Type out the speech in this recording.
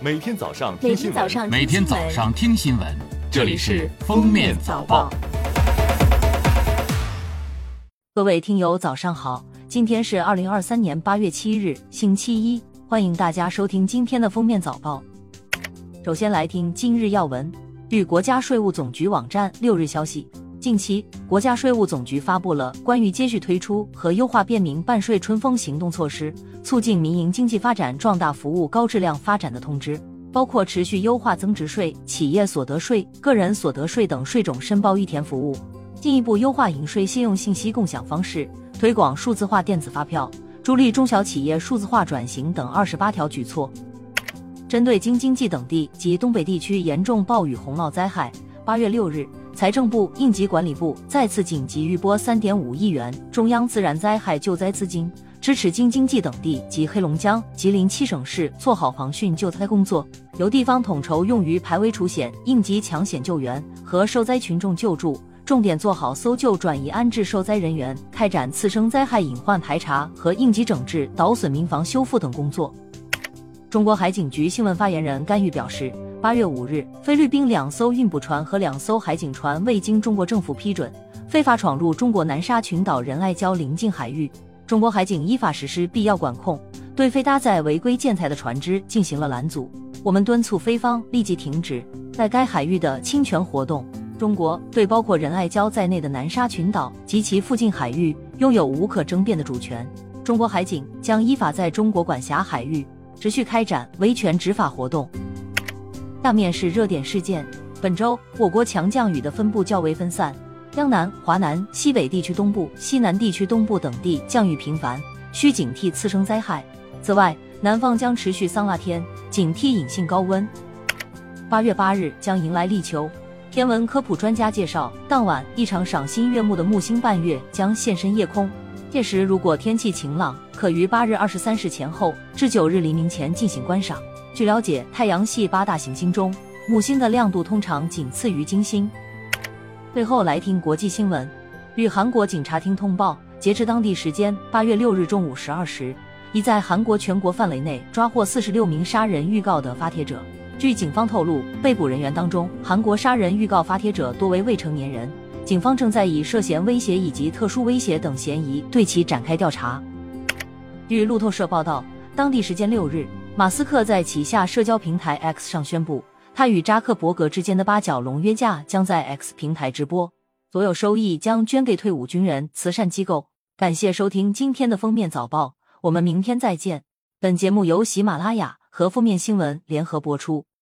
每天早上每听新闻，天早上每天早上听新闻，这里是《封面早报》。各位听友，早上好！今天是二零二三年八月七日，星期一，欢迎大家收听今天的封面早报。首先来听今日要闻。据国家税务总局网站六日消息，近期国家税务总局发布了关于接续推出和优化便民办税春风行动措施，促进民营经济发展壮大服务高质量发展的通知，包括持续优化增值税、企业所得税、个人所得税等税种申报预填服务。进一步优化营税信用信息共享方式，推广数字化电子发票，助力中小企业数字化转型等二十八条举措。针对京津冀等地及东北地区严重暴雨洪涝灾害，八月六日，财政部、应急管理部再次紧急预拨三点五亿元中央自然灾害救灾资金，支持京津冀等地及黑龙江、吉林七省市做好防汛救灾工作，由地方统筹用于排危除险、应急抢险救援和受灾群众救助。重点做好搜救、转移、安置受灾人员，开展次生灾害隐患排查和应急整治、倒损民房修复等工作。中国海警局新闻发言人甘玉表示，八月五日，菲律宾两艘运补船和两艘海警船未经中国政府批准，非法闯入中国南沙群岛仁爱礁临近海域。中国海警依法实施必要管控，对非搭载违规建材的船只进行了拦阻。我们敦促菲方立即停止在该海域的侵权活动。中国对包括仁爱礁在内的南沙群岛及其附近海域拥有无可争辩的主权。中国海警将依法在中国管辖海域持续开展维权执法活动。下面是热点事件。本周我国强降雨的分布较为分散，江南、华南、西北地区东部、西南地区东部等地降雨频繁，需警惕次生灾害。此外，南方将持续桑拿天，警惕隐性高温。八月八日将迎来立秋。天文科普专家介绍，当晚一场赏心悦目的木星伴月将现身夜空。届时，如果天气晴朗，可于八日二十三时前后至九日黎明前进行观赏。据了解，太阳系八大行星中，木星的亮度通常仅次于金星。最后来听国际新闻，据韩国警察厅通报，截至当地时间八月六日中午十二时，已在韩国全国范围内抓获四十六名杀人预告的发帖者。据警方透露，被捕人员当中，韩国杀人预告发帖者多为未成年人。警方正在以涉嫌威胁以及特殊威胁等嫌疑对其展开调查。据路透社报道，当地时间六日，马斯克在旗下社交平台 X 上宣布，他与扎克伯格之间的八角笼约架将在 X 平台直播，所有收益将捐给退伍军人慈善机构。感谢收听今天的封面早报，我们明天再见。本节目由喜马拉雅和负面新闻联合播出。